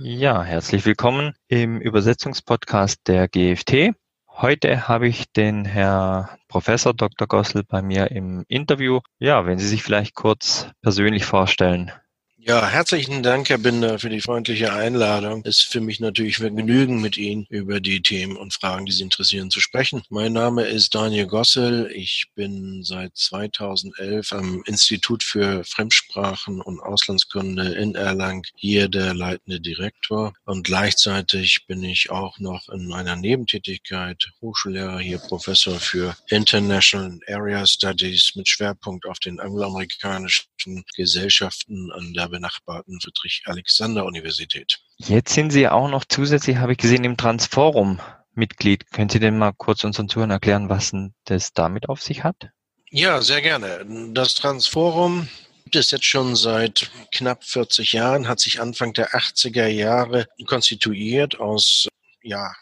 Ja, herzlich willkommen im Übersetzungspodcast der GFT. Heute habe ich den Herr Professor Dr. Gossel bei mir im Interview. Ja, wenn Sie sich vielleicht kurz persönlich vorstellen. Ja, herzlichen Dank, Herr Binder, für die freundliche Einladung. Es ist für mich natürlich Vergnügen, mit Ihnen über die Themen und Fragen, die Sie interessieren, zu sprechen. Mein Name ist Daniel Gossel. Ich bin seit 2011 am Institut für Fremdsprachen und Auslandskunde in Erlangen hier der leitende Direktor. Und gleichzeitig bin ich auch noch in einer Nebentätigkeit Hochschullehrer, hier Professor für International Area Studies mit Schwerpunkt auf den angloamerikanischen Gesellschaften an der benachbarten Friedrich-Alexander-Universität. Jetzt sind Sie auch noch zusätzlich, habe ich gesehen, im Transforum Mitglied. Können Sie denn mal kurz unseren Zuhörern erklären, was das damit auf sich hat? Ja, sehr gerne. Das Transforum gibt es jetzt schon seit knapp 40 Jahren, hat sich Anfang der 80er Jahre konstituiert aus ja,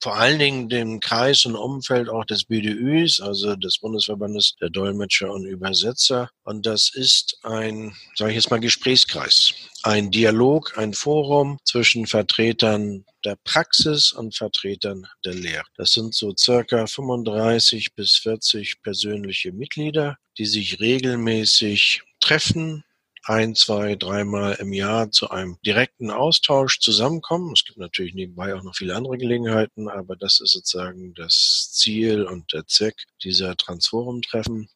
vor allen Dingen dem Kreis und Umfeld auch des BDÜs, also des Bundesverbandes der Dolmetscher und Übersetzer. Und das ist ein, sage ich jetzt mal, Gesprächskreis, ein Dialog, ein Forum zwischen Vertretern der Praxis und Vertretern der Lehre. Das sind so circa 35 bis 40 persönliche Mitglieder, die sich regelmäßig treffen, ein, zwei, dreimal im Jahr zu einem direkten Austausch zusammenkommen. Es gibt natürlich nebenbei auch noch viele andere Gelegenheiten, aber das ist sozusagen das Ziel und der Zweck dieser Transforum-Treffen.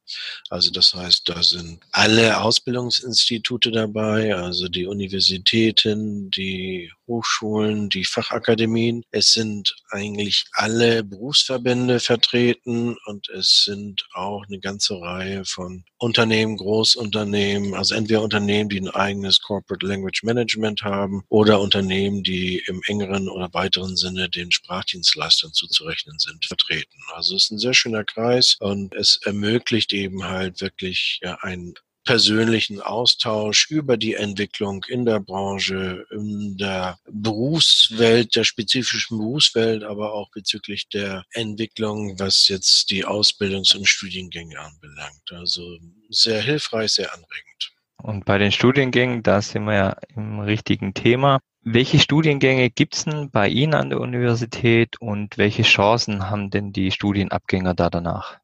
Also das heißt, da sind alle Ausbildungsinstitute dabei, also die Universitäten, die Hochschulen, die Fachakademien. Es sind eigentlich alle Berufsverbände vertreten und es sind auch eine ganze Reihe von Unternehmen, Großunternehmen, also entweder Unternehmen, die ein eigenes Corporate Language Management haben oder Unternehmen, die im engeren oder weiteren Sinne den Sprachdienstleistern zuzurechnen sind, vertreten. Also es ist ein sehr schöner Kreis und es ermöglicht eben halt wirklich ja, ein persönlichen Austausch über die Entwicklung in der Branche, in der Berufswelt, der spezifischen Berufswelt, aber auch bezüglich der Entwicklung, was jetzt die Ausbildungs- und Studiengänge anbelangt. Also sehr hilfreich, sehr anregend. Und bei den Studiengängen, da sind wir ja im richtigen Thema. Welche Studiengänge gibt es denn bei Ihnen an der Universität und welche Chancen haben denn die Studienabgänger da danach?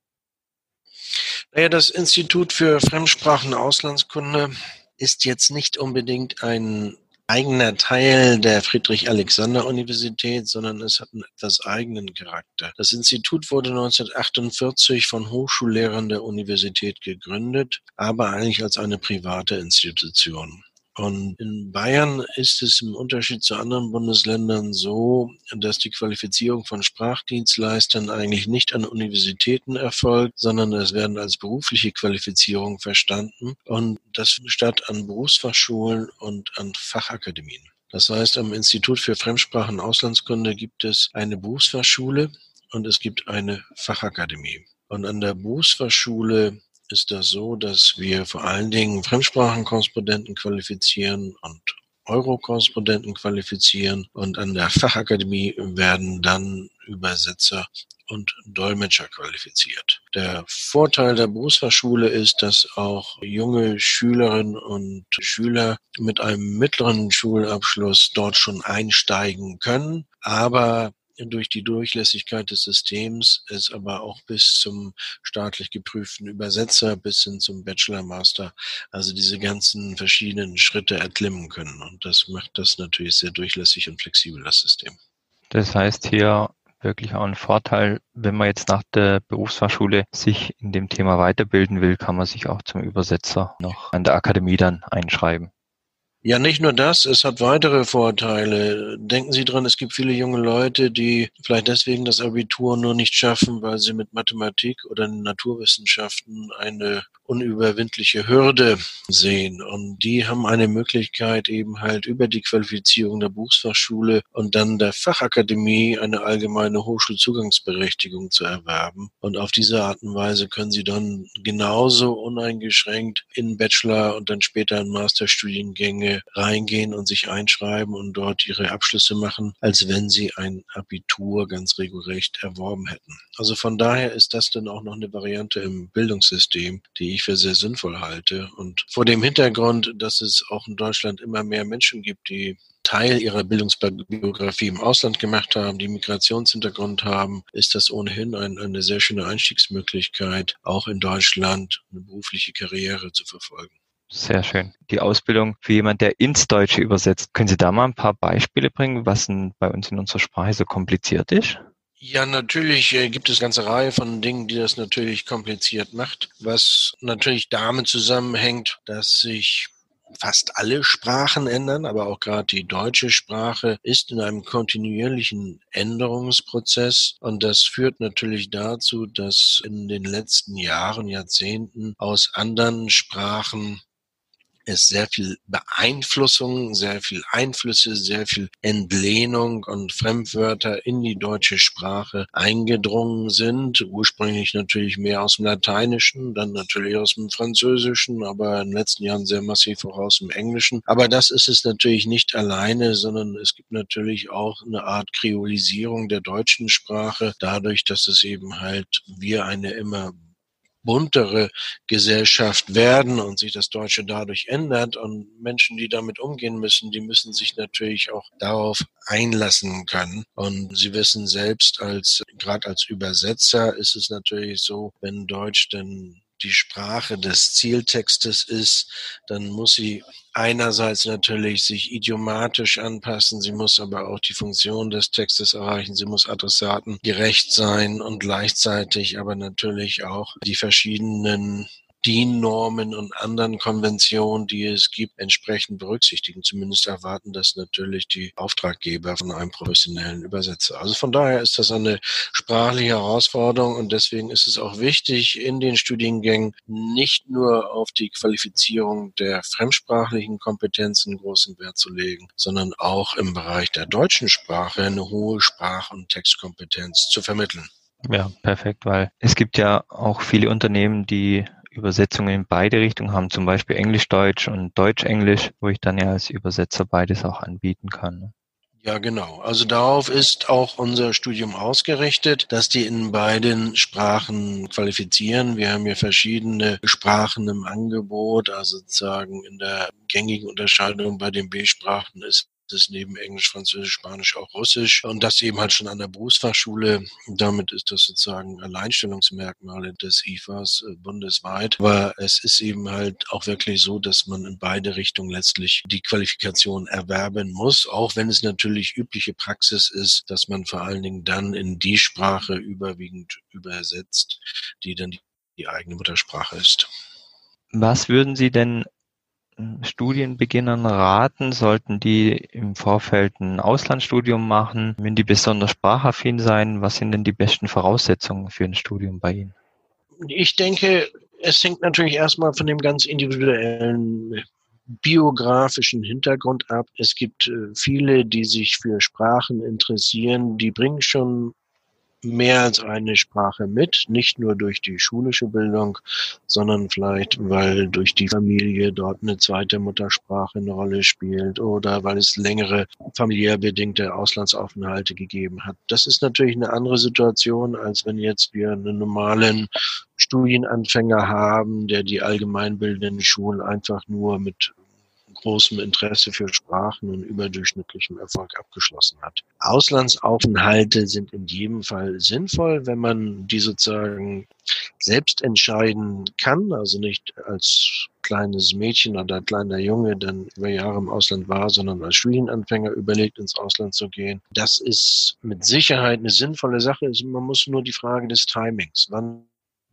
Naja, das Institut für Fremdsprachen Auslandskunde ist jetzt nicht unbedingt ein eigener Teil der Friedrich-Alexander-Universität, sondern es hat einen etwas eigenen Charakter. Das Institut wurde 1948 von Hochschullehrern der Universität gegründet, aber eigentlich als eine private Institution. Und in Bayern ist es im Unterschied zu anderen Bundesländern so, dass die Qualifizierung von Sprachdienstleistern eigentlich nicht an Universitäten erfolgt, sondern es werden als berufliche Qualifizierung verstanden und das statt an Berufsfachschulen und an Fachakademien. Das heißt, am Institut für Fremdsprachen und Auslandskunde gibt es eine Berufsfachschule und es gibt eine Fachakademie. Und an der Berufsfachschule ist das so, dass wir vor allen Dingen Fremdsprachenkorrespondenten qualifizieren und Euro-Korrespondenten qualifizieren und an der Fachakademie werden dann Übersetzer und Dolmetscher qualifiziert. Der Vorteil der Berufsfachschule ist, dass auch junge Schülerinnen und Schüler mit einem mittleren Schulabschluss dort schon einsteigen können, aber durch die Durchlässigkeit des Systems es aber auch bis zum staatlich geprüften Übersetzer bis hin zum Bachelor, Master, also diese ganzen verschiedenen Schritte erklimmen können. Und das macht das natürlich sehr durchlässig und flexibel, das System. Das heißt hier wirklich auch ein Vorteil, wenn man jetzt nach der Berufsfachschule sich in dem Thema weiterbilden will, kann man sich auch zum Übersetzer noch an der Akademie dann einschreiben. Ja, nicht nur das, es hat weitere Vorteile. Denken Sie dran, es gibt viele junge Leute, die vielleicht deswegen das Abitur nur nicht schaffen, weil sie mit Mathematik oder Naturwissenschaften eine unüberwindliche Hürde sehen. Und die haben eine Möglichkeit eben halt über die Qualifizierung der Berufsfachschule und dann der Fachakademie eine allgemeine Hochschulzugangsberechtigung zu erwerben. Und auf diese Art und Weise können sie dann genauso uneingeschränkt in Bachelor und dann später in Masterstudiengänge Reingehen und sich einschreiben und dort ihre Abschlüsse machen, als wenn sie ein Abitur ganz regelrecht erworben hätten. Also von daher ist das dann auch noch eine Variante im Bildungssystem, die ich für sehr sinnvoll halte. Und vor dem Hintergrund, dass es auch in Deutschland immer mehr Menschen gibt, die Teil ihrer Bildungsbiografie im Ausland gemacht haben, die Migrationshintergrund haben, ist das ohnehin ein, eine sehr schöne Einstiegsmöglichkeit, auch in Deutschland eine berufliche Karriere zu verfolgen. Sehr schön. Die Ausbildung für jemand, der ins Deutsche übersetzt. Können Sie da mal ein paar Beispiele bringen, was bei uns in unserer Sprache so kompliziert ist? Ja, natürlich äh, gibt es eine ganze Reihe von Dingen, die das natürlich kompliziert macht, was natürlich damit zusammenhängt, dass sich fast alle Sprachen ändern, aber auch gerade die deutsche Sprache ist in einem kontinuierlichen Änderungsprozess und das führt natürlich dazu, dass in den letzten Jahren, Jahrzehnten aus anderen Sprachen es sehr viel Beeinflussung, sehr viel Einflüsse, sehr viel Entlehnung und Fremdwörter in die deutsche Sprache eingedrungen sind. Ursprünglich natürlich mehr aus dem Lateinischen, dann natürlich aus dem Französischen, aber in den letzten Jahren sehr massiv auch aus dem Englischen. Aber das ist es natürlich nicht alleine, sondern es gibt natürlich auch eine Art Kreolisierung der deutschen Sprache, dadurch, dass es eben halt wir eine immer buntere Gesellschaft werden und sich das Deutsche dadurch ändert und Menschen, die damit umgehen müssen, die müssen sich natürlich auch darauf einlassen können. Und Sie wissen selbst, als gerade als Übersetzer ist es natürlich so, wenn Deutsch denn die Sprache des Zieltextes ist, dann muss sie einerseits natürlich sich idiomatisch anpassen, sie muss aber auch die Funktion des Textes erreichen, sie muss Adressaten gerecht sein und gleichzeitig aber natürlich auch die verschiedenen DIN-Normen und anderen Konventionen, die es gibt, entsprechend berücksichtigen. Zumindest erwarten das natürlich die Auftraggeber von einem professionellen Übersetzer. Also von daher ist das eine sprachliche Herausforderung und deswegen ist es auch wichtig, in den Studiengängen nicht nur auf die Qualifizierung der fremdsprachlichen Kompetenzen großen Wert zu legen, sondern auch im Bereich der deutschen Sprache eine hohe Sprach- und Textkompetenz zu vermitteln. Ja, perfekt, weil es gibt ja auch viele Unternehmen, die Übersetzungen in beide Richtungen haben, zum Beispiel Englisch-Deutsch und Deutsch-Englisch, wo ich dann ja als Übersetzer beides auch anbieten kann. Ne? Ja, genau. Also darauf ist auch unser Studium ausgerichtet, dass die in beiden Sprachen qualifizieren. Wir haben hier verschiedene Sprachen im Angebot, also sozusagen in der gängigen Unterscheidung bei den B-Sprachen ist ist neben Englisch, Französisch, Spanisch auch Russisch und das eben halt schon an der Berufsfachschule. Damit ist das sozusagen Alleinstellungsmerkmale des IFAs äh, bundesweit. Aber es ist eben halt auch wirklich so, dass man in beide Richtungen letztlich die Qualifikation erwerben muss, auch wenn es natürlich übliche Praxis ist, dass man vor allen Dingen dann in die Sprache überwiegend übersetzt, die dann die eigene Muttersprache ist. Was würden Sie denn Studienbeginnern raten? Sollten die im Vorfeld ein Auslandsstudium machen? Wenn die besonders sprachaffin sein, was sind denn die besten Voraussetzungen für ein Studium bei Ihnen? Ich denke, es hängt natürlich erstmal von dem ganz individuellen biografischen Hintergrund ab. Es gibt äh, viele, die sich für Sprachen interessieren, die bringen schon mehr als eine Sprache mit, nicht nur durch die schulische Bildung, sondern vielleicht, weil durch die Familie dort eine zweite Muttersprache eine Rolle spielt oder weil es längere familiär bedingte Auslandsaufenthalte gegeben hat. Das ist natürlich eine andere Situation, als wenn jetzt wir einen normalen Studienanfänger haben, der die allgemeinbildenden Schulen einfach nur mit großem Interesse für Sprachen und überdurchschnittlichem Erfolg abgeschlossen hat. Auslandsaufenthalte sind in jedem Fall sinnvoll, wenn man die sozusagen selbst entscheiden kann, also nicht als kleines Mädchen oder kleiner Junge dann über Jahre im Ausland war, sondern als Studienanfänger überlegt, ins Ausland zu gehen. Das ist mit Sicherheit eine sinnvolle Sache. Man muss nur die Frage des Timings. Wann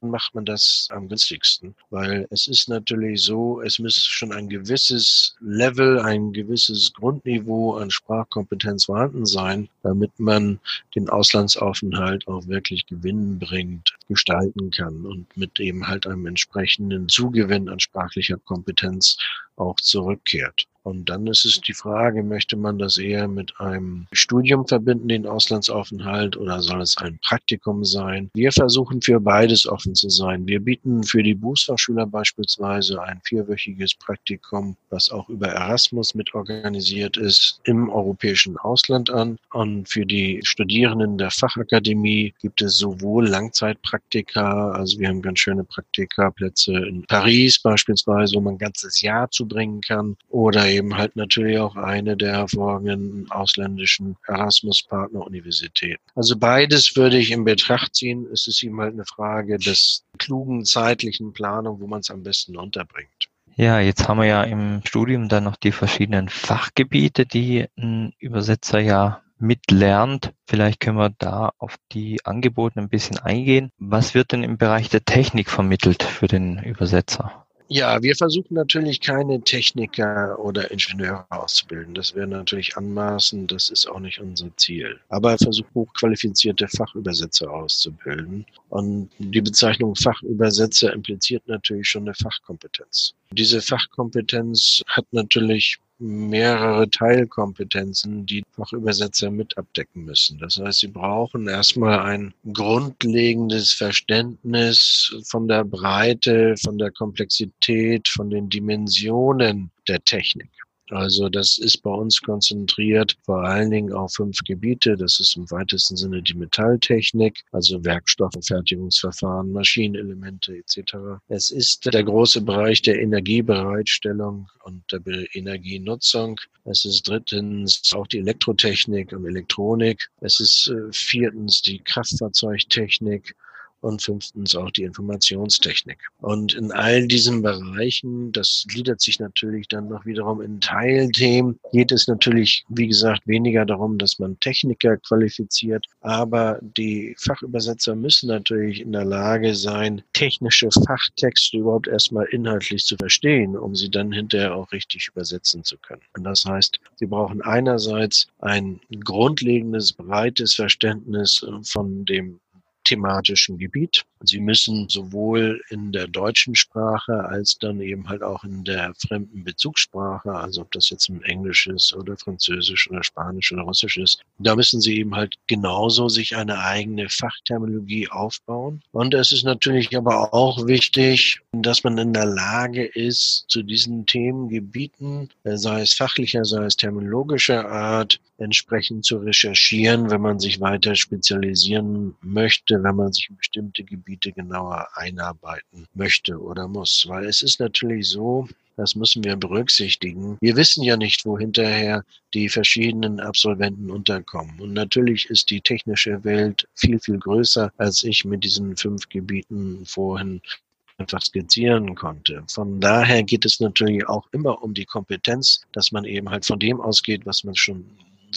macht man das am günstigsten, weil es ist natürlich so, es muss schon ein gewisses Level, ein gewisses Grundniveau an Sprachkompetenz vorhanden sein, damit man den Auslandsaufenthalt auch wirklich gewinnbringend gestalten kann und mit eben halt einem entsprechenden Zugewinn an sprachlicher Kompetenz auch zurückkehrt. Und dann ist es die Frage, möchte man das eher mit einem Studium verbinden, den Auslandsaufenthalt, oder soll es ein Praktikum sein? Wir versuchen für beides offen zu sein. Wir bieten für die Berufsfachschüler beispielsweise ein vierwöchiges Praktikum, was auch über Erasmus mit organisiert ist, im europäischen Ausland an. Und für die Studierenden der Fachakademie gibt es sowohl Langzeitpraktika, also wir haben ganz schöne Praktikaplätze in Paris beispielsweise, wo man ein ganzes Jahr zubringen kann, oder eben halt natürlich auch eine der hervorragenden ausländischen Erasmus-Partner-Universitäten. Also beides würde ich in Betracht ziehen. Es ist eben halt eine Frage des klugen zeitlichen Planung, wo man es am besten unterbringt. Ja, jetzt haben wir ja im Studium dann noch die verschiedenen Fachgebiete, die ein Übersetzer ja mitlernt. Vielleicht können wir da auf die Angebote ein bisschen eingehen. Was wird denn im Bereich der Technik vermittelt für den Übersetzer? Ja, wir versuchen natürlich keine Techniker oder Ingenieure auszubilden. Das wäre natürlich anmaßend, das ist auch nicht unser Ziel. Aber versuchen hochqualifizierte Fachübersetzer auszubilden. Und die Bezeichnung Fachübersetzer impliziert natürlich schon eine Fachkompetenz. Diese Fachkompetenz hat natürlich mehrere Teilkompetenzen, die Fachübersetzer mit abdecken müssen. Das heißt, sie brauchen erstmal ein grundlegendes Verständnis von der Breite, von der Komplexität, von den Dimensionen der Technik. Also das ist bei uns konzentriert vor allen Dingen auf fünf Gebiete. Das ist im weitesten Sinne die Metalltechnik, also Werkstoffe, Fertigungsverfahren, Maschinenelemente etc. Es ist der große Bereich der Energiebereitstellung und der Energienutzung. Es ist drittens auch die Elektrotechnik und Elektronik. Es ist äh, viertens die Kraftfahrzeugtechnik und fünftens auch die Informationstechnik. Und in all diesen Bereichen, das gliedert sich natürlich dann noch wiederum in Teilthemen, geht es natürlich, wie gesagt, weniger darum, dass man Techniker qualifiziert, aber die Fachübersetzer müssen natürlich in der Lage sein, technische Fachtexte überhaupt erstmal inhaltlich zu verstehen, um sie dann hinterher auch richtig übersetzen zu können. Und das heißt, sie brauchen einerseits ein grundlegendes, breites Verständnis von dem thematischen Gebiet. Sie müssen sowohl in der deutschen Sprache als dann eben halt auch in der fremden Bezugssprache, also ob das jetzt ein Englisch ist oder Französisch oder Spanisch oder Russisch ist, da müssen Sie eben halt genauso sich eine eigene Fachterminologie aufbauen. Und es ist natürlich aber auch wichtig, dass man in der Lage ist, zu diesen Themengebieten, äh, sei es fachlicher, sei es terminologischer Art, entsprechend zu recherchieren, wenn man sich weiter spezialisieren möchte, wenn man sich in bestimmte Gebiete genauer einarbeiten möchte oder muss. Weil es ist natürlich so, das müssen wir berücksichtigen. Wir wissen ja nicht, wo hinterher die verschiedenen Absolventen unterkommen. Und natürlich ist die technische Welt viel, viel größer, als ich mit diesen fünf Gebieten vorhin einfach skizzieren konnte. Von daher geht es natürlich auch immer um die Kompetenz, dass man eben halt von dem ausgeht, was man schon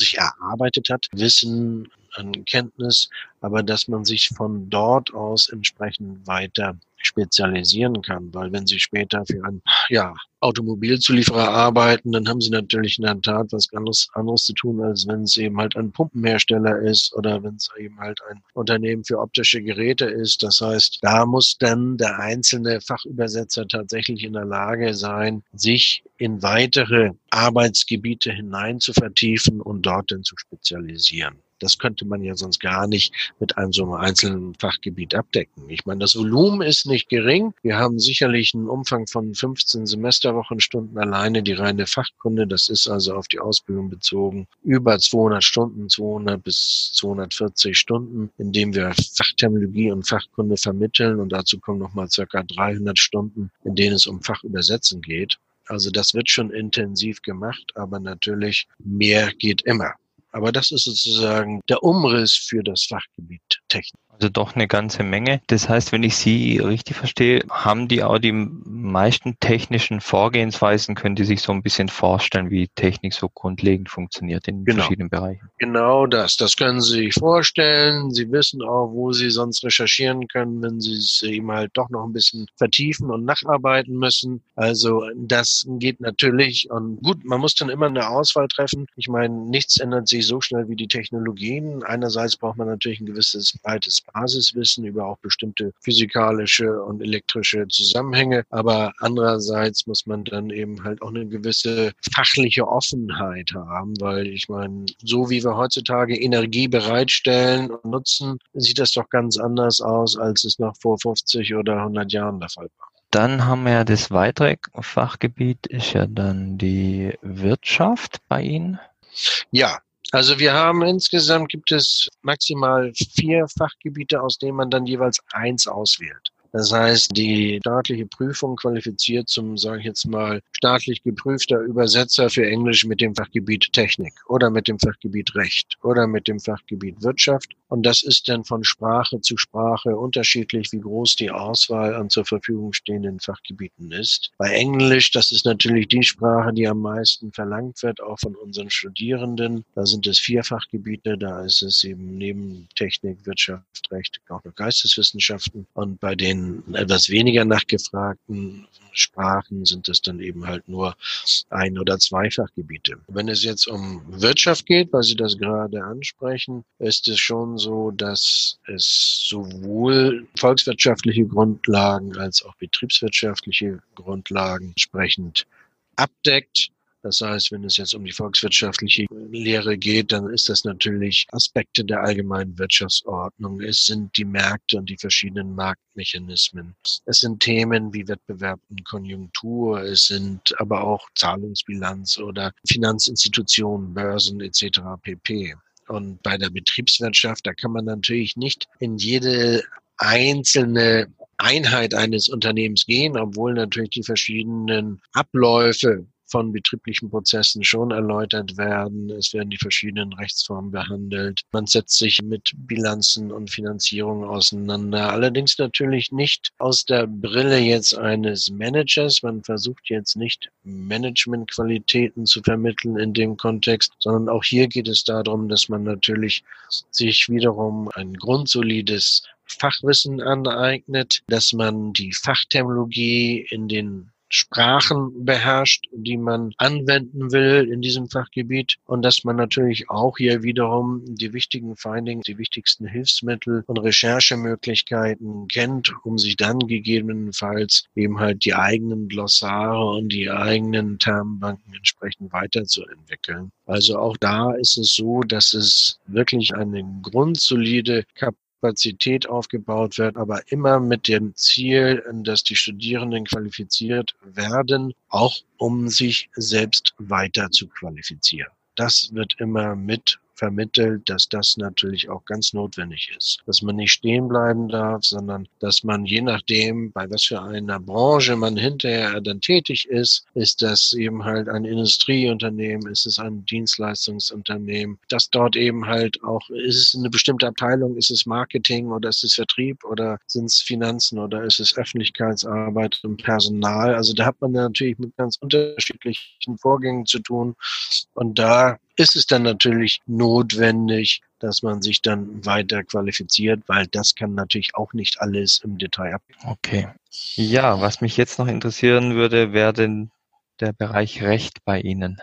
sich erarbeitet hat, Wissen, an Kenntnis, aber dass man sich von dort aus entsprechend weiter spezialisieren kann, weil wenn Sie später für einen ja, Automobilzulieferer arbeiten, dann haben Sie natürlich in der Tat was anderes, anderes zu tun, als wenn es eben halt ein Pumpenhersteller ist oder wenn es eben halt ein Unternehmen für optische Geräte ist. Das heißt, da muss dann der einzelne Fachübersetzer tatsächlich in der Lage sein, sich in weitere Arbeitsgebiete hinein zu vertiefen und dort dann zu spezialisieren. Das könnte man ja sonst gar nicht mit einem so einzelnen Fachgebiet abdecken. Ich meine, das Volumen ist nicht gering. Wir haben sicherlich einen Umfang von 15 Semesterwochenstunden alleine die reine Fachkunde. Das ist also auf die Ausbildung bezogen über 200 Stunden, 200 bis 240 Stunden, indem wir Fachterminologie und Fachkunde vermitteln. Und dazu kommen nochmal circa 300 Stunden, in denen es um Fachübersetzen geht. Also das wird schon intensiv gemacht, aber natürlich mehr geht immer. Aber das ist sozusagen der Umriss für das Fachgebiet Technik. Also doch eine ganze Menge. Das heißt, wenn ich Sie richtig verstehe, haben die auch die meisten technischen Vorgehensweisen, können die sich so ein bisschen vorstellen, wie Technik so grundlegend funktioniert in genau. verschiedenen Bereichen. Genau das. Das können Sie sich vorstellen. Sie wissen auch, wo Sie sonst recherchieren können, wenn Sie es eben halt doch noch ein bisschen vertiefen und nacharbeiten müssen. Also das geht natürlich. Und gut, man muss dann immer eine Auswahl treffen. Ich meine, nichts ändert sich so schnell wie die Technologien. Einerseits braucht man natürlich ein gewisses breites Basiswissen über auch bestimmte physikalische und elektrische Zusammenhänge. Aber andererseits muss man dann eben halt auch eine gewisse fachliche Offenheit haben, weil ich meine, so wie wir heutzutage Energie bereitstellen und nutzen, sieht das doch ganz anders aus, als es noch vor 50 oder 100 Jahren der Fall war. Dann haben wir ja das weitere Fachgebiet, ist ja dann die Wirtschaft bei Ihnen. Ja, also wir haben insgesamt gibt es maximal vier Fachgebiete, aus denen man dann jeweils eins auswählt. Das heißt, die staatliche Prüfung qualifiziert zum, sage ich jetzt mal, staatlich geprüfter Übersetzer für Englisch mit dem Fachgebiet Technik oder mit dem Fachgebiet Recht oder mit dem Fachgebiet Wirtschaft. Und das ist dann von Sprache zu Sprache unterschiedlich, wie groß die Auswahl an zur Verfügung stehenden Fachgebieten ist. Bei Englisch, das ist natürlich die Sprache, die am meisten verlangt wird, auch von unseren Studierenden. Da sind es vier Fachgebiete, da ist es eben neben Technik, Wirtschaft, Recht auch noch Geisteswissenschaften. Und bei den etwas weniger nachgefragten Sprachen sind es dann eben halt nur ein- oder zweifachgebiete. Wenn es jetzt um Wirtschaft geht, weil Sie das gerade ansprechen, ist es schon so, dass es sowohl volkswirtschaftliche Grundlagen als auch betriebswirtschaftliche Grundlagen entsprechend abdeckt. Das heißt, wenn es jetzt um die volkswirtschaftliche Lehre geht, dann ist das natürlich Aspekte der allgemeinen Wirtschaftsordnung. Es sind die Märkte und die verschiedenen Marktmechanismen. Es sind Themen wie Wettbewerb und Konjunktur. Es sind aber auch Zahlungsbilanz oder Finanzinstitutionen, Börsen etc. pp. Und bei der Betriebswirtschaft, da kann man natürlich nicht in jede einzelne Einheit eines Unternehmens gehen, obwohl natürlich die verschiedenen Abläufe von betrieblichen Prozessen schon erläutert werden. Es werden die verschiedenen Rechtsformen behandelt. Man setzt sich mit Bilanzen und Finanzierung auseinander. Allerdings natürlich nicht aus der Brille jetzt eines Managers. Man versucht jetzt nicht Managementqualitäten zu vermitteln in dem Kontext, sondern auch hier geht es darum, dass man natürlich sich wiederum ein grundsolides Fachwissen aneignet, dass man die Fachterminologie in den Sprachen beherrscht, die man anwenden will in diesem Fachgebiet und dass man natürlich auch hier wiederum die wichtigen Findings, die wichtigsten Hilfsmittel und Recherchemöglichkeiten kennt, um sich dann gegebenenfalls eben halt die eigenen Glossare und die eigenen Termbanken entsprechend weiterzuentwickeln. Also auch da ist es so, dass es wirklich eine grundsolide Kap Kapazität aufgebaut wird, aber immer mit dem Ziel, dass die Studierenden qualifiziert werden, auch um sich selbst weiter zu qualifizieren. Das wird immer mit vermittelt, dass das natürlich auch ganz notwendig ist. Dass man nicht stehen bleiben darf, sondern dass man je nachdem, bei was für einer Branche man hinterher dann tätig ist, ist das eben halt ein Industrieunternehmen, ist es ein Dienstleistungsunternehmen, dass dort eben halt auch, ist es eine bestimmte Abteilung, ist es Marketing oder ist es Vertrieb oder sind es Finanzen oder ist es Öffentlichkeitsarbeit und Personal. Also da hat man natürlich mit ganz unterschiedlichen Vorgängen zu tun. Und da ist es dann natürlich notwendig, dass man sich dann weiter qualifiziert, weil das kann natürlich auch nicht alles im Detail ab. Okay. Ja, was mich jetzt noch interessieren würde, wäre denn der Bereich Recht bei Ihnen.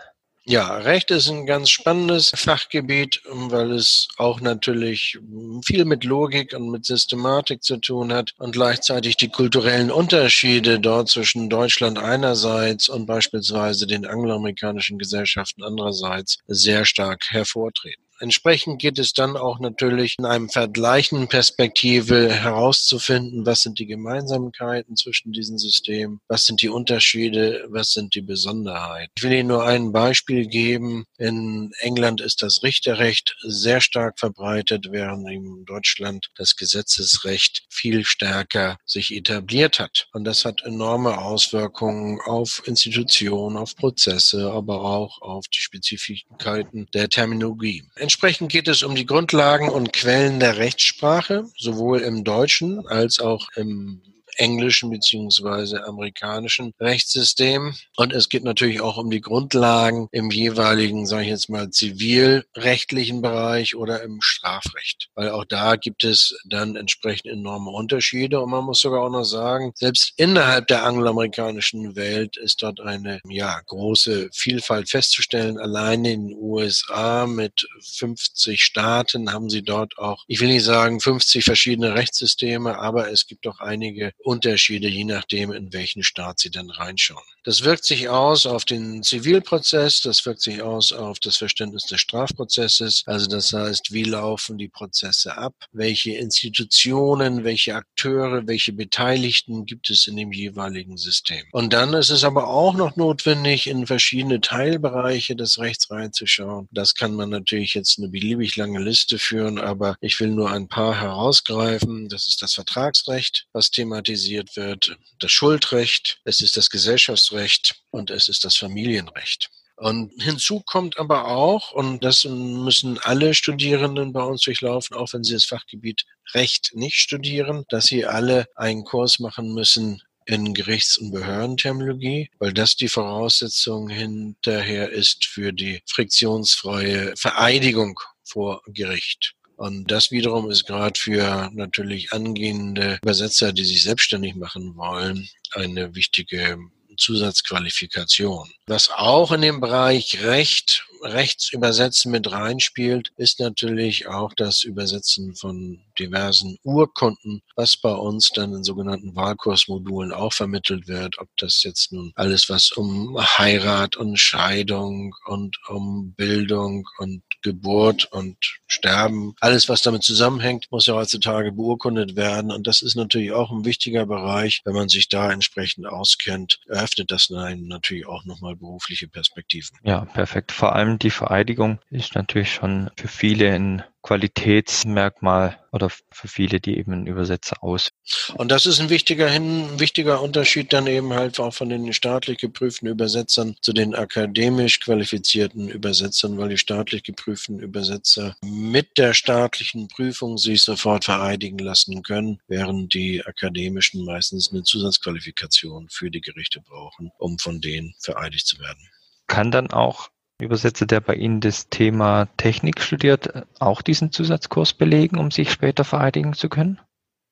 Ja, Recht ist ein ganz spannendes Fachgebiet, weil es auch natürlich viel mit Logik und mit Systematik zu tun hat und gleichzeitig die kulturellen Unterschiede dort zwischen Deutschland einerseits und beispielsweise den angloamerikanischen Gesellschaften andererseits sehr stark hervortreten. Entsprechend geht es dann auch natürlich in einem vergleichenden Perspektive herauszufinden, was sind die Gemeinsamkeiten zwischen diesen Systemen, was sind die Unterschiede, was sind die Besonderheiten. Ich will Ihnen nur ein Beispiel geben. In England ist das Richterrecht sehr stark verbreitet, während in Deutschland das Gesetzesrecht viel stärker sich etabliert hat. Und das hat enorme Auswirkungen auf Institutionen, auf Prozesse, aber auch auf die Spezifiken der Terminologie. Entsprechend geht es um die Grundlagen und Quellen der Rechtssprache, sowohl im Deutschen als auch im englischen beziehungsweise amerikanischen Rechtssystem. Und es geht natürlich auch um die Grundlagen im jeweiligen, sage ich jetzt mal, zivilrechtlichen Bereich oder im Strafrecht. Weil auch da gibt es dann entsprechend enorme Unterschiede. Und man muss sogar auch noch sagen, selbst innerhalb der angloamerikanischen Welt ist dort eine ja, große Vielfalt festzustellen. Alleine in den USA mit 50 Staaten haben sie dort auch, ich will nicht sagen 50 verschiedene Rechtssysteme, aber es gibt auch einige Unterschiede, je nachdem, in welchen Staat sie dann reinschauen. Das wirkt sich aus auf den Zivilprozess, das wirkt sich aus auf das Verständnis des Strafprozesses. Also das heißt, wie laufen die Prozesse ab? Welche Institutionen, welche Akteure, welche Beteiligten gibt es in dem jeweiligen System? Und dann ist es aber auch noch notwendig, in verschiedene Teilbereiche des Rechts reinzuschauen. Das kann man natürlich jetzt eine beliebig lange Liste führen, aber ich will nur ein paar herausgreifen. Das ist das Vertragsrecht, was thematisiert wird, das Schuldrecht, es ist das Gesellschaftsrecht und es ist das Familienrecht. Und hinzu kommt aber auch, und das müssen alle Studierenden bei uns durchlaufen, auch wenn sie das Fachgebiet Recht nicht studieren, dass sie alle einen Kurs machen müssen in Gerichts- und Behördenterminologie, weil das die Voraussetzung hinterher ist für die friktionsfreie Vereidigung vor Gericht. Und das wiederum ist gerade für natürlich angehende Übersetzer, die sich selbstständig machen wollen, eine wichtige Zusatzqualifikation. Was auch in dem Bereich Recht, Rechtsübersetzen mit reinspielt, ist natürlich auch das Übersetzen von diversen Urkunden, was bei uns dann in sogenannten Wahlkursmodulen auch vermittelt wird. Ob das jetzt nun alles, was um Heirat und Scheidung und um Bildung und Geburt und Sterben, alles, was damit zusammenhängt, muss ja heutzutage beurkundet werden. Und das ist natürlich auch ein wichtiger Bereich. Wenn man sich da entsprechend auskennt, eröffnet das einen natürlich auch nochmal berufliche Perspektiven. Ja, perfekt. Vor allem die Vereidigung ist natürlich schon für viele ein Qualitätsmerkmal oder für viele, die eben einen Übersetzer aus. Und das ist ein wichtiger, ein wichtiger Unterschied dann eben halt auch von den staatlich geprüften Übersetzern zu den akademisch qualifizierten Übersetzern, weil die staatlich geprüften Übersetzer mit der staatlichen Prüfung sich sofort vereidigen lassen können, während die akademischen meistens eine Zusatzqualifikation für die Gerichte brauchen, um von denen vereidigt zu werden. Kann dann auch Übersetzer, der bei Ihnen das Thema Technik studiert, auch diesen Zusatzkurs belegen, um sich später vereidigen zu können?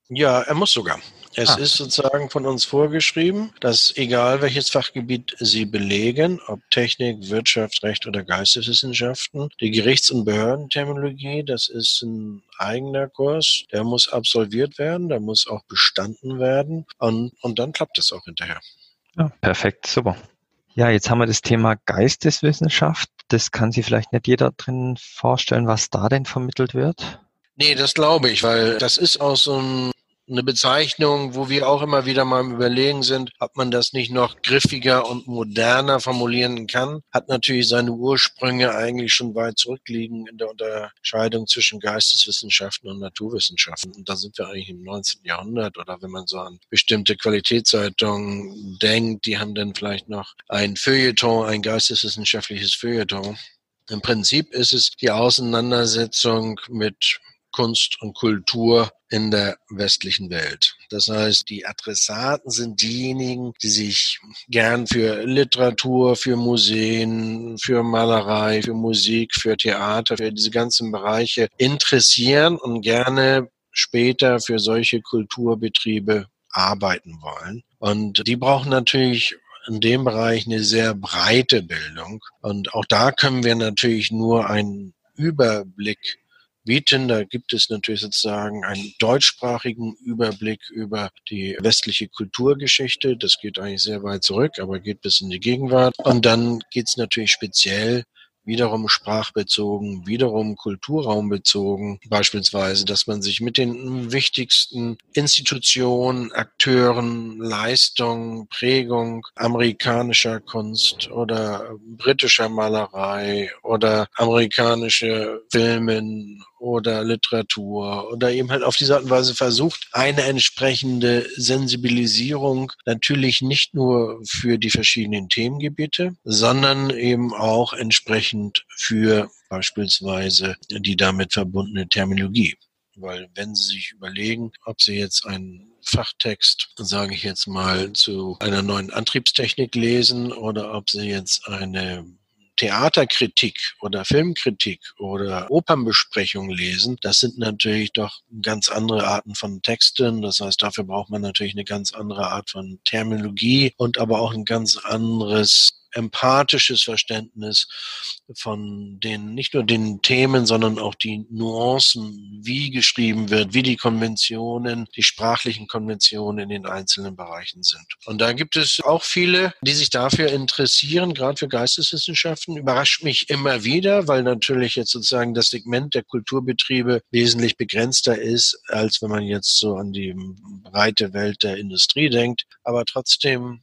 Ja, er muss sogar. Es ah. ist sozusagen von uns vorgeschrieben, dass egal welches Fachgebiet Sie belegen, ob Technik, Wirtschaft, Recht oder Geisteswissenschaften, die Gerichts- und Behördenterminologie, das ist ein eigener Kurs, der muss absolviert werden, der muss auch bestanden werden und, und dann klappt es auch hinterher. Ja, perfekt, super. Ja, jetzt haben wir das Thema Geisteswissenschaft. Das kann sich vielleicht nicht jeder drin vorstellen, was da denn vermittelt wird. Nee, das glaube ich, weil das ist auch so ein eine Bezeichnung, wo wir auch immer wieder mal im Überlegen sind, ob man das nicht noch griffiger und moderner formulieren kann, hat natürlich seine Ursprünge eigentlich schon weit zurückliegen in der Unterscheidung zwischen Geisteswissenschaften und Naturwissenschaften. Und da sind wir eigentlich im 19. Jahrhundert oder wenn man so an bestimmte Qualitätszeitungen denkt, die haben dann vielleicht noch ein Feuilleton, ein geisteswissenschaftliches Feuilleton. Im Prinzip ist es die Auseinandersetzung mit Kunst und Kultur in der westlichen Welt. Das heißt, die Adressaten sind diejenigen, die sich gern für Literatur, für Museen, für Malerei, für Musik, für Theater, für diese ganzen Bereiche interessieren und gerne später für solche Kulturbetriebe arbeiten wollen. Und die brauchen natürlich in dem Bereich eine sehr breite Bildung. Und auch da können wir natürlich nur einen Überblick bieten. Da gibt es natürlich sozusagen einen deutschsprachigen Überblick über die westliche Kulturgeschichte. Das geht eigentlich sehr weit zurück, aber geht bis in die Gegenwart. Und dann geht es natürlich speziell wiederum sprachbezogen, wiederum kulturraumbezogen, beispielsweise, dass man sich mit den wichtigsten Institutionen, Akteuren, Leistungen, Prägung amerikanischer Kunst oder britischer Malerei oder amerikanische Filmen oder Literatur oder eben halt auf diese Art und Weise versucht, eine entsprechende Sensibilisierung natürlich nicht nur für die verschiedenen Themengebiete, sondern eben auch entsprechend für beispielsweise die damit verbundene Terminologie. Weil wenn Sie sich überlegen, ob Sie jetzt einen Fachtext, sage ich jetzt mal, zu einer neuen Antriebstechnik lesen oder ob Sie jetzt eine Theaterkritik oder Filmkritik oder Opernbesprechung lesen, das sind natürlich doch ganz andere Arten von Texten. Das heißt, dafür braucht man natürlich eine ganz andere Art von Terminologie und aber auch ein ganz anderes empathisches Verständnis von den, nicht nur den Themen, sondern auch die Nuancen, wie geschrieben wird, wie die Konventionen, die sprachlichen Konventionen in den einzelnen Bereichen sind. Und da gibt es auch viele, die sich dafür interessieren, gerade für Geisteswissenschaften. Überrascht mich immer wieder, weil natürlich jetzt sozusagen das Segment der Kulturbetriebe wesentlich begrenzter ist, als wenn man jetzt so an die breite Welt der Industrie denkt. Aber trotzdem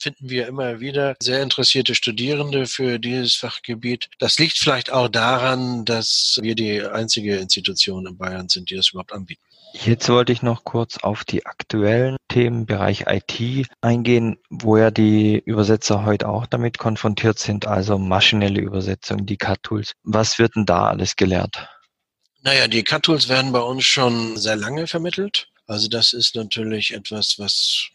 finden wir immer wieder sehr interessierte Studierende für dieses Fachgebiet. Das liegt vielleicht auch daran, dass wir die einzige Institution in Bayern sind, die das überhaupt anbieten. Jetzt wollte ich noch kurz auf die aktuellen Themenbereich IT eingehen, wo ja die Übersetzer heute auch damit konfrontiert sind, also maschinelle Übersetzung, die CAT-Tools. Was wird denn da alles gelehrt? Naja, die CAT-Tools werden bei uns schon sehr lange vermittelt. Also das ist natürlich etwas, was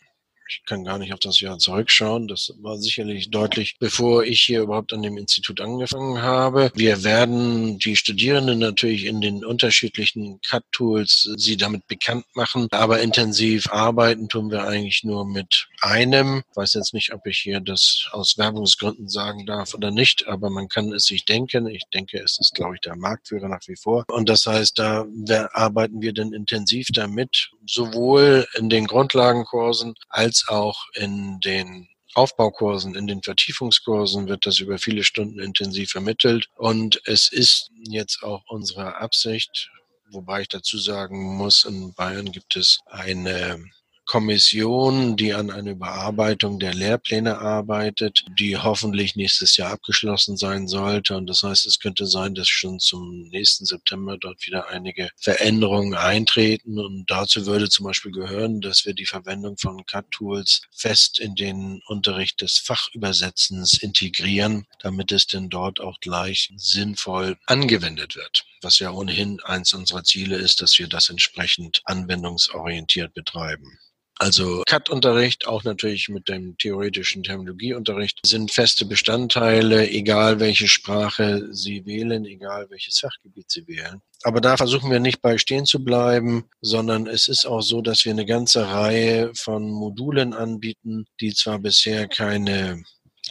ich kann gar nicht auf das Jahr zurückschauen. Das war sicherlich deutlich, bevor ich hier überhaupt an dem Institut angefangen habe. Wir werden die Studierenden natürlich in den unterschiedlichen CAD-Tools sie damit bekannt machen, aber intensiv arbeiten tun wir eigentlich nur mit einem. Ich weiß jetzt nicht, ob ich hier das aus Werbungsgründen sagen darf oder nicht, aber man kann es sich denken. Ich denke, es ist, glaube ich, der Marktführer nach wie vor. Und das heißt, da arbeiten wir dann intensiv damit, sowohl in den Grundlagenkursen als auch in den Aufbaukursen, in den Vertiefungskursen wird das über viele Stunden intensiv vermittelt. Und es ist jetzt auch unsere Absicht, wobei ich dazu sagen muss, in Bayern gibt es eine Kommission, die an einer Überarbeitung der Lehrpläne arbeitet, die hoffentlich nächstes Jahr abgeschlossen sein sollte. Und das heißt, es könnte sein, dass schon zum nächsten September dort wieder einige Veränderungen eintreten. Und dazu würde zum Beispiel gehören, dass wir die Verwendung von CAD-Tools fest in den Unterricht des Fachübersetzens integrieren, damit es denn dort auch gleich sinnvoll angewendet wird was ja ohnehin eins unserer Ziele ist, dass wir das entsprechend anwendungsorientiert betreiben. Also CAD-Unterricht, auch natürlich mit dem theoretischen Terminologieunterricht, sind feste Bestandteile, egal welche Sprache Sie wählen, egal welches Fachgebiet Sie wählen. Aber da versuchen wir nicht bei stehen zu bleiben, sondern es ist auch so, dass wir eine ganze Reihe von Modulen anbieten, die zwar bisher keine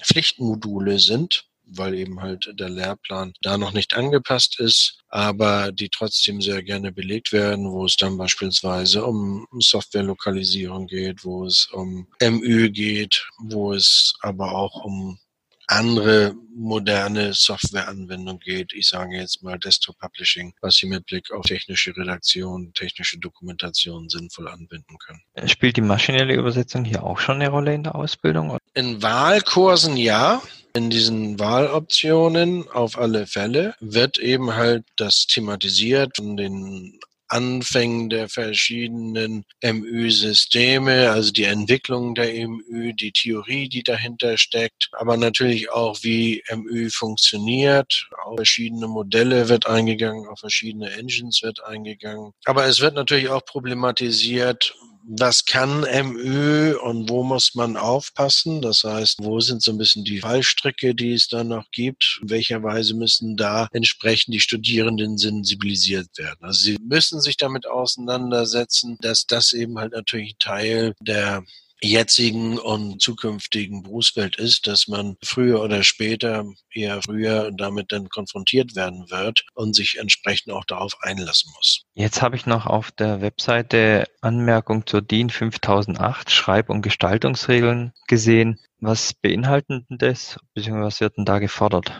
Pflichtmodule sind, weil eben halt der Lehrplan da noch nicht angepasst ist, aber die trotzdem sehr gerne belegt werden, wo es dann beispielsweise um Softwarelokalisierung geht, wo es um MÜ geht, wo es aber auch um andere moderne Softwareanwendung geht. Ich sage jetzt mal Desktop Publishing, was Sie mit Blick auf technische Redaktion, technische Dokumentation sinnvoll anwenden können. Spielt die maschinelle Übersetzung hier auch schon eine Rolle in der Ausbildung? In Wahlkursen ja. In diesen Wahloptionen auf alle Fälle wird eben halt das thematisiert von den Anfängen der verschiedenen MÜ-Systeme, also die Entwicklung der MÜ, die Theorie, die dahinter steckt, aber natürlich auch, wie MÜ funktioniert. Auf verschiedene Modelle wird eingegangen, auf verschiedene Engines wird eingegangen. Aber es wird natürlich auch problematisiert, was kann MÜ und wo muss man aufpassen? Das heißt, wo sind so ein bisschen die Fallstricke, die es da noch gibt? In welcher Weise müssen da entsprechend die Studierenden sensibilisiert werden? Also sie müssen sich damit auseinandersetzen, dass das eben halt natürlich Teil der jetzigen und zukünftigen Berufswelt ist, dass man früher oder später, eher früher damit dann konfrontiert werden wird und sich entsprechend auch darauf einlassen muss. Jetzt habe ich noch auf der Webseite Anmerkung zur DIN 5008 Schreib- und Gestaltungsregeln gesehen. Was beinhalten denn das, beziehungsweise was wird denn da gefordert?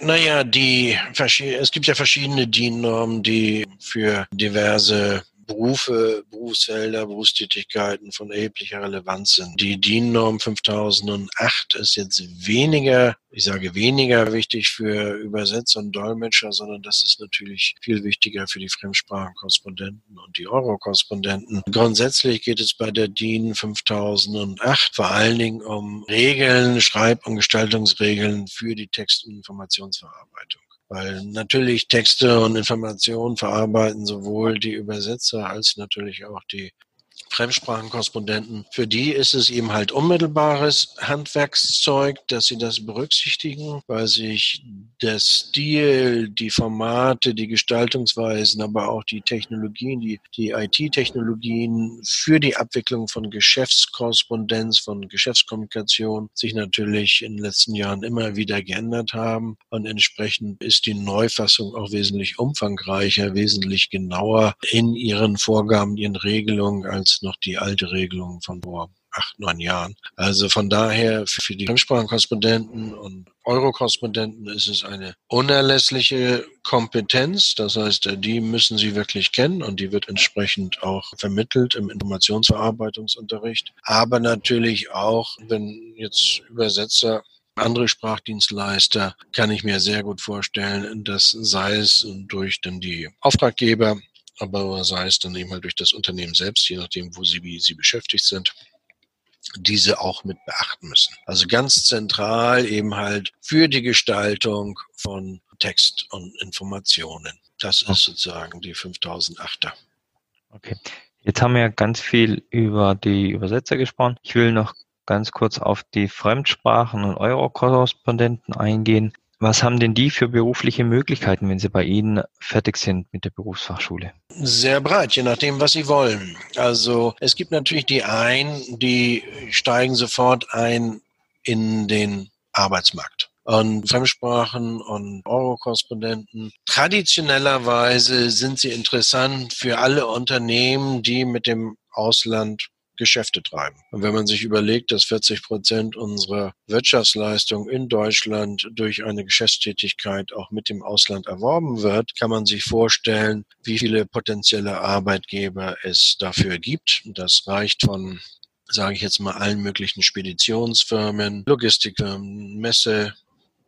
Naja, die, es gibt ja verschiedene DIN-Normen, die für diverse Berufe, Berufsfelder, Berufstätigkeiten von erheblicher Relevanz sind. Die DIN-Norm 5008 ist jetzt weniger, ich sage weniger wichtig für Übersetzer und Dolmetscher, sondern das ist natürlich viel wichtiger für die Fremdsprachenkorrespondenten und die Euro-Korrespondenten. Grundsätzlich geht es bei der DIN 5008 vor allen Dingen um Regeln, Schreib- und Gestaltungsregeln für die Text- und Informationsverarbeitung. Weil natürlich Texte und Informationen verarbeiten sowohl die Übersetzer als natürlich auch die Fremdsprachenkorrespondenten, für die ist es eben halt unmittelbares Handwerkszeug, dass sie das berücksichtigen, weil sich der Stil, die Formate, die Gestaltungsweisen, aber auch die Technologien, die, die IT-Technologien für die Abwicklung von Geschäftskorrespondenz, von Geschäftskommunikation sich natürlich in den letzten Jahren immer wieder geändert haben. Und entsprechend ist die Neufassung auch wesentlich umfangreicher, wesentlich genauer in ihren Vorgaben, ihren Regelungen als noch die alte Regelung von vor acht, neun Jahren. Also von daher für die Fremdsprachenkorrespondenten und Eurokorrespondenten ist es eine unerlässliche Kompetenz. Das heißt, die müssen sie wirklich kennen und die wird entsprechend auch vermittelt im Informationsverarbeitungsunterricht. Aber natürlich auch, wenn jetzt Übersetzer andere Sprachdienstleister kann ich mir sehr gut vorstellen, dass sei es durch dann die Auftraggeber aber sei es dann eben halt durch das Unternehmen selbst, je nachdem, wo sie, wie sie beschäftigt sind, diese auch mit beachten müssen. Also ganz zentral eben halt für die Gestaltung von Text und Informationen. Das ist sozusagen die 5008er. Okay. Jetzt haben wir ganz viel über die Übersetzer gesprochen. Ich will noch ganz kurz auf die Fremdsprachen und Euro-Korrespondenten eingehen. Was haben denn die für berufliche Möglichkeiten, wenn sie bei Ihnen fertig sind mit der Berufsfachschule? Sehr breit, je nachdem, was Sie wollen. Also es gibt natürlich die einen, die steigen sofort ein in den Arbeitsmarkt und Fremdsprachen und Eurokorrespondenten. Traditionellerweise sind sie interessant für alle Unternehmen, die mit dem Ausland Geschäfte treiben. Und wenn man sich überlegt, dass 40 Prozent unserer Wirtschaftsleistung in Deutschland durch eine Geschäftstätigkeit auch mit dem Ausland erworben wird, kann man sich vorstellen, wie viele potenzielle Arbeitgeber es dafür gibt. Das reicht von sage ich jetzt mal, allen möglichen Speditionsfirmen, Logistikfirmen, Messe,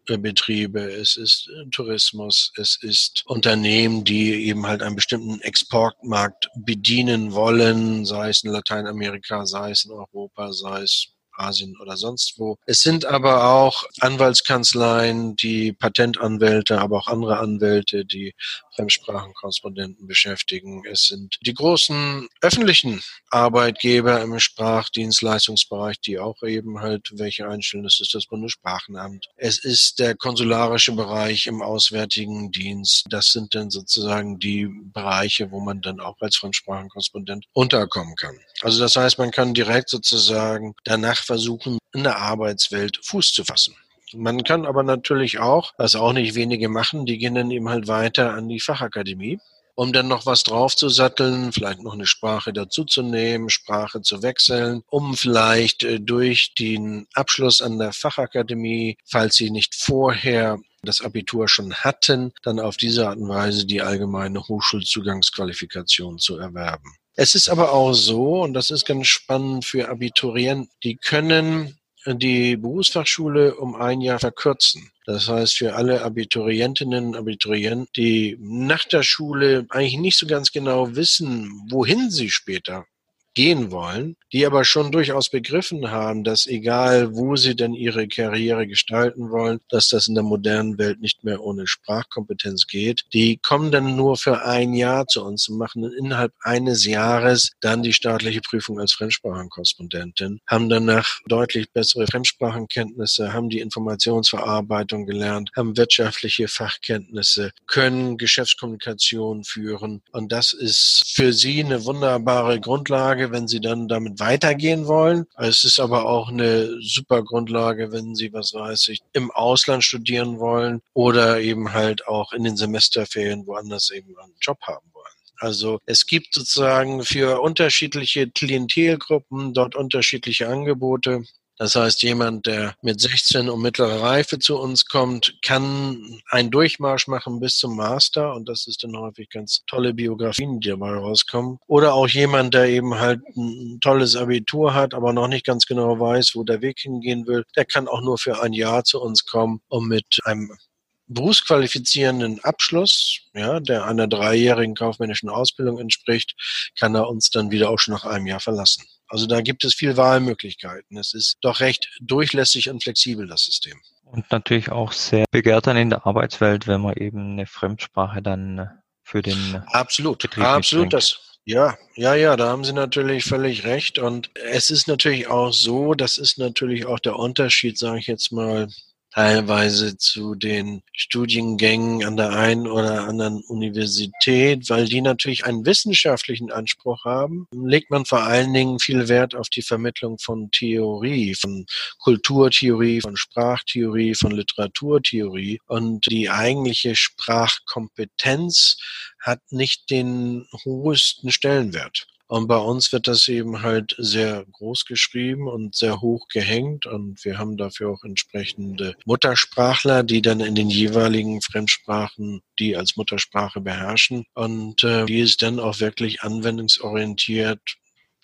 Betriebe, es ist äh, Tourismus, es ist Unternehmen, die eben halt einen bestimmten Exportmarkt bedienen wollen, sei es in Lateinamerika, sei es in Europa, sei es Asien oder sonst wo. Es sind aber auch Anwaltskanzleien, die Patentanwälte, aber auch andere Anwälte, die Fremdsprachenkorrespondenten beschäftigen. Es sind die großen öffentlichen Arbeitgeber im Sprachdienstleistungsbereich, die auch eben halt welche einstellen. Das ist das Bundessprachenamt. Es ist der konsularische Bereich im Auswärtigen Dienst. Das sind dann sozusagen die Bereiche, wo man dann auch als Fremdsprachenkorrespondent unterkommen kann. Also das heißt, man kann direkt sozusagen danach versuchen, in der Arbeitswelt Fuß zu fassen. Man kann aber natürlich auch, was auch nicht wenige machen, die gehen dann eben halt weiter an die Fachakademie, um dann noch was draufzusatteln, vielleicht noch eine Sprache dazuzunehmen, Sprache zu wechseln, um vielleicht äh, durch den Abschluss an der Fachakademie, falls sie nicht vorher das Abitur schon hatten, dann auf diese Art und Weise die allgemeine Hochschulzugangsqualifikation zu erwerben. Es ist aber auch so, und das ist ganz spannend für Abiturienten, die können die Berufsfachschule um ein Jahr verkürzen. Das heißt, für alle Abiturientinnen und Abiturienten, die nach der Schule eigentlich nicht so ganz genau wissen, wohin sie später gehen wollen, die aber schon durchaus begriffen haben, dass egal wo sie denn ihre Karriere gestalten wollen, dass das in der modernen Welt nicht mehr ohne Sprachkompetenz geht. Die kommen dann nur für ein Jahr zu uns und machen innerhalb eines Jahres dann die staatliche Prüfung als Fremdsprachenkorrespondentin, haben danach deutlich bessere Fremdsprachenkenntnisse, haben die Informationsverarbeitung gelernt, haben wirtschaftliche Fachkenntnisse, können Geschäftskommunikation führen und das ist für sie eine wunderbare Grundlage, wenn Sie dann damit weitergehen wollen. Es ist aber auch eine super Grundlage, wenn Sie, was weiß ich, im Ausland studieren wollen oder eben halt auch in den Semesterferien woanders eben einen Job haben wollen. Also es gibt sozusagen für unterschiedliche Klientelgruppen dort unterschiedliche Angebote. Das heißt, jemand, der mit 16 und mittlerer Reife zu uns kommt, kann einen Durchmarsch machen bis zum Master und das ist dann häufig ganz tolle Biografien, die dabei rauskommen. Oder auch jemand, der eben halt ein tolles Abitur hat, aber noch nicht ganz genau weiß, wo der Weg hingehen will, der kann auch nur für ein Jahr zu uns kommen, um mit einem berufsqualifizierenden Abschluss, ja, der einer dreijährigen kaufmännischen Ausbildung entspricht, kann er uns dann wieder auch schon nach einem Jahr verlassen. Also da gibt es viel Wahlmöglichkeiten. Es ist doch recht durchlässig und flexibel, das System. Und natürlich auch sehr begehrt dann in der Arbeitswelt, wenn man eben eine Fremdsprache dann für den absolut, Betrieb absolut das. Ja, ja, ja, da haben Sie natürlich völlig recht. Und es ist natürlich auch so, das ist natürlich auch der Unterschied, sage ich jetzt mal, teilweise zu den Studiengängen an der einen oder anderen Universität, weil die natürlich einen wissenschaftlichen Anspruch haben, legt man vor allen Dingen viel Wert auf die Vermittlung von Theorie, von Kulturtheorie, von Sprachtheorie, von Literaturtheorie. Und die eigentliche Sprachkompetenz hat nicht den höchsten Stellenwert. Und bei uns wird das eben halt sehr groß geschrieben und sehr hoch gehängt. Und wir haben dafür auch entsprechende Muttersprachler, die dann in den jeweiligen Fremdsprachen die als Muttersprache beherrschen und äh, die es dann auch wirklich anwendungsorientiert,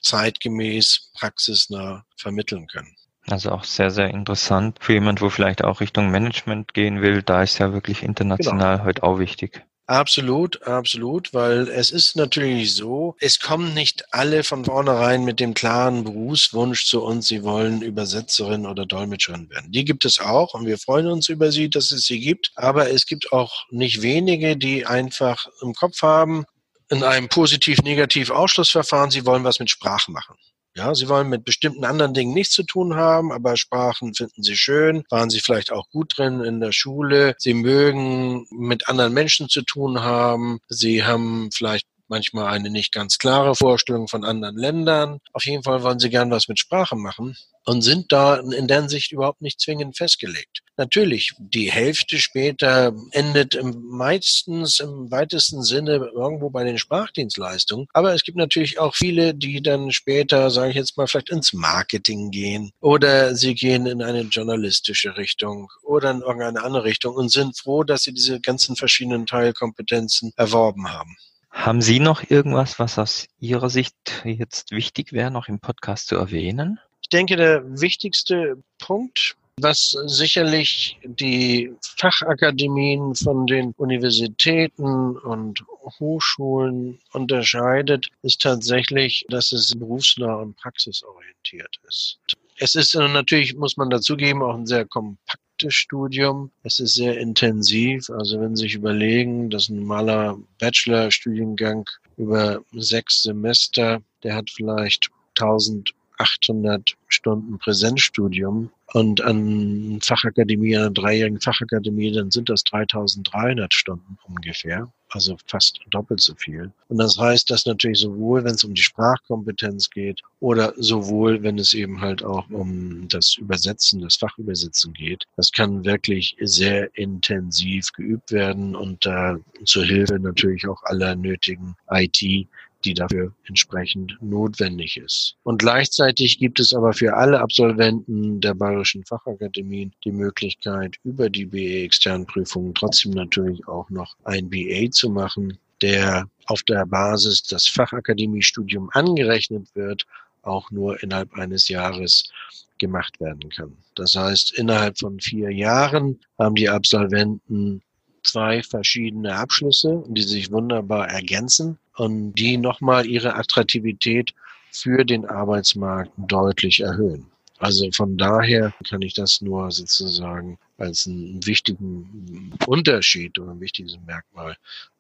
zeitgemäß, praxisnah vermitteln können. Also auch sehr, sehr interessant für jemand, wo vielleicht auch Richtung Management gehen will. Da ist ja wirklich international genau. heute auch wichtig. Absolut, absolut, weil es ist natürlich so, es kommen nicht alle von vornherein mit dem klaren Berufswunsch zu uns, sie wollen Übersetzerin oder Dolmetscherin werden. Die gibt es auch und wir freuen uns über sie, dass es sie gibt, aber es gibt auch nicht wenige, die einfach im Kopf haben, in einem positiv-negativ Ausschlussverfahren, sie wollen was mit Sprache machen. Ja, sie wollen mit bestimmten anderen Dingen nichts zu tun haben, aber Sprachen finden sie schön, waren sie vielleicht auch gut drin in der Schule. Sie mögen mit anderen Menschen zu tun haben. Sie haben vielleicht manchmal eine nicht ganz klare Vorstellung von anderen Ländern. Auf jeden Fall wollen sie gern was mit Sprache machen und sind da in der Sicht überhaupt nicht zwingend festgelegt. Natürlich, die Hälfte später endet meistens im weitesten Sinne irgendwo bei den Sprachdienstleistungen. Aber es gibt natürlich auch viele, die dann später, sage ich jetzt mal, vielleicht ins Marketing gehen oder sie gehen in eine journalistische Richtung oder in irgendeine andere Richtung und sind froh, dass sie diese ganzen verschiedenen Teilkompetenzen erworben haben. Haben Sie noch irgendwas, was aus Ihrer Sicht jetzt wichtig wäre, noch im Podcast zu erwähnen? Ich denke, der wichtigste Punkt, was sicherlich die Fachakademien von den Universitäten und Hochschulen unterscheidet, ist tatsächlich, dass es berufsnah und praxisorientiert ist. Es ist natürlich, muss man dazugeben, auch ein sehr kompakt Studium. Es ist sehr intensiv. Also wenn Sie sich überlegen, dass ein normaler Bachelorstudiengang über sechs Semester, der hat vielleicht 1800 Stunden Präsenzstudium und an Fachakademie, einer dreijährigen Fachakademie, dann sind das 3300 Stunden ungefähr, also fast doppelt so viel. Und das heißt, dass natürlich sowohl, wenn es um die Sprachkompetenz geht oder sowohl, wenn es eben halt auch um das Übersetzen, das Fachübersetzen geht, das kann wirklich sehr intensiv geübt werden und da äh, zur Hilfe natürlich auch aller nötigen IT die dafür entsprechend notwendig ist. Und gleichzeitig gibt es aber für alle Absolventen der Bayerischen Fachakademien die Möglichkeit, über die BE-Externprüfungen trotzdem natürlich auch noch ein BA zu machen, der auf der Basis das Fachakademiestudium angerechnet wird, auch nur innerhalb eines Jahres gemacht werden kann. Das heißt, innerhalb von vier Jahren haben die Absolventen zwei verschiedene Abschlüsse, die sich wunderbar ergänzen und die nochmal ihre Attraktivität für den Arbeitsmarkt deutlich erhöhen. Also von daher kann ich das nur sozusagen als einen wichtigen Unterschied oder ein wichtiges Merkmal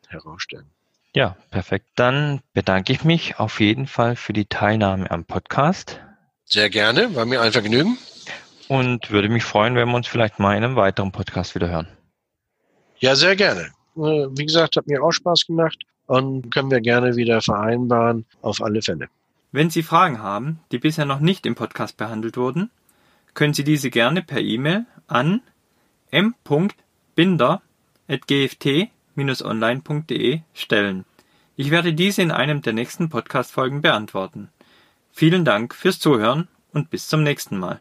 herausstellen. Ja, perfekt. Dann bedanke ich mich auf jeden Fall für die Teilnahme am Podcast. Sehr gerne, war mir ein Vergnügen. Und würde mich freuen, wenn wir uns vielleicht mal in einem weiteren Podcast wieder hören. Ja, sehr gerne. Äh, wie gesagt, hat mir auch Spaß gemacht und können wir gerne wieder vereinbaren, auf alle Fälle. Wenn Sie Fragen haben, die bisher noch nicht im Podcast behandelt wurden, können Sie diese gerne per E-Mail an m.binder.gft-online.de stellen. Ich werde diese in einem der nächsten Podcast-Folgen beantworten. Vielen Dank fürs Zuhören und bis zum nächsten Mal.